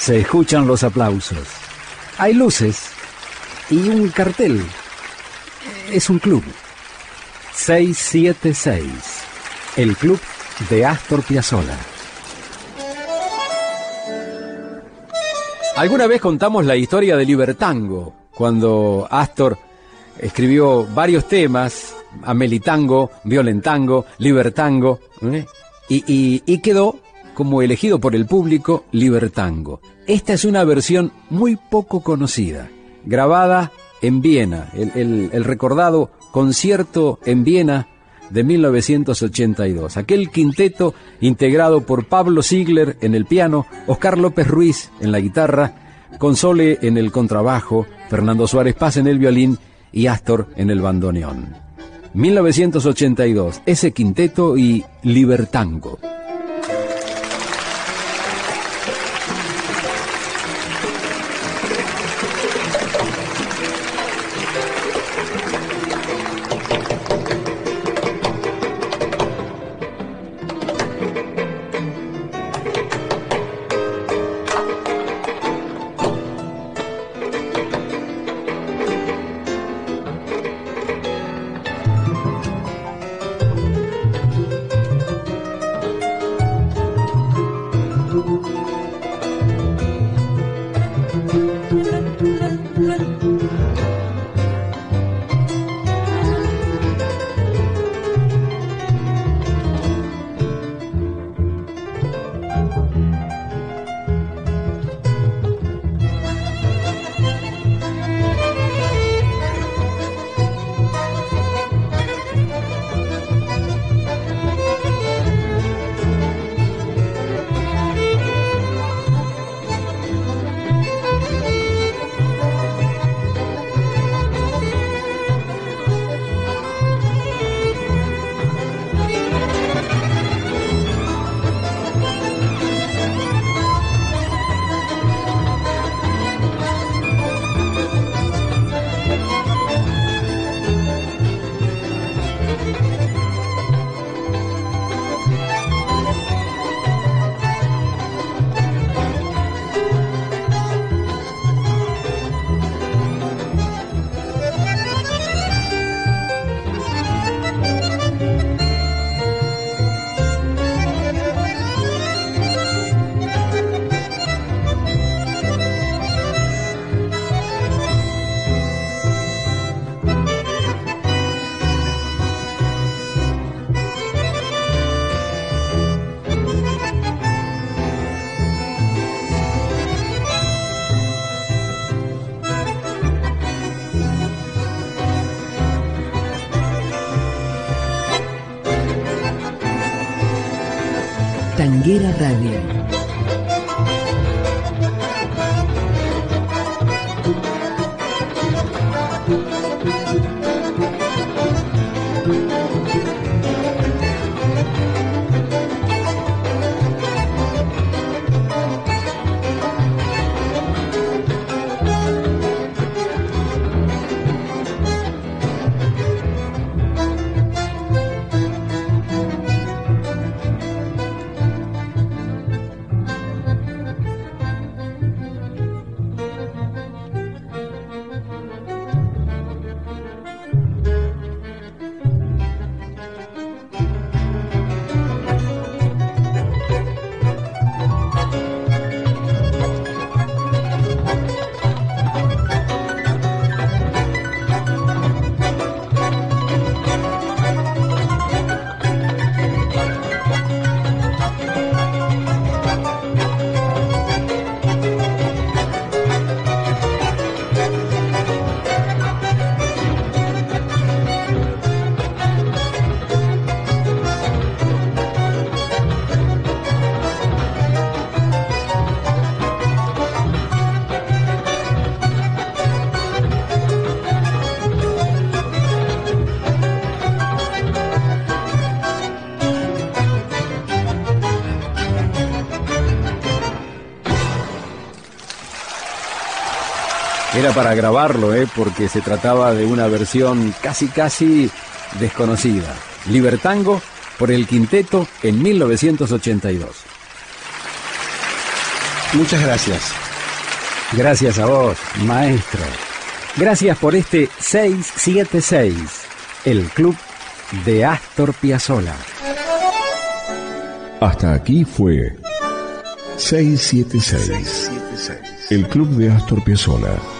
Se escuchan los aplausos. Hay luces y un cartel. Es un club. 676. El club de Astor Piazzolla. Alguna vez contamos la historia de Libertango, cuando Astor escribió varios temas, Amelitango, Violentango, Libertango, ¿eh? y, y quedó como elegido por el público Libertango. Esta es una versión muy poco conocida, grabada en Viena, el, recordado concierto en Viena de 1982. Aquel quinteto integrado por Pablo Ziegler en el piano, Oscar López Ruiz en la guitarra, Console en el contrabajo, Fernando Suárez Paz en el violín y Astor en el bandoneón. 1982, ese quinteto y Libertango. Amen. Tanguera Radio. Era para grabarlo, ¿eh? porque se trataba de una versión casi casi desconocida. Libertango por el quinteto en 1982. Muchas gracias. Gracias a vos, maestro. Gracias por este 676, el club de Astor Piazzolla. Hasta aquí fue 676, el club de Astor Piazzolla.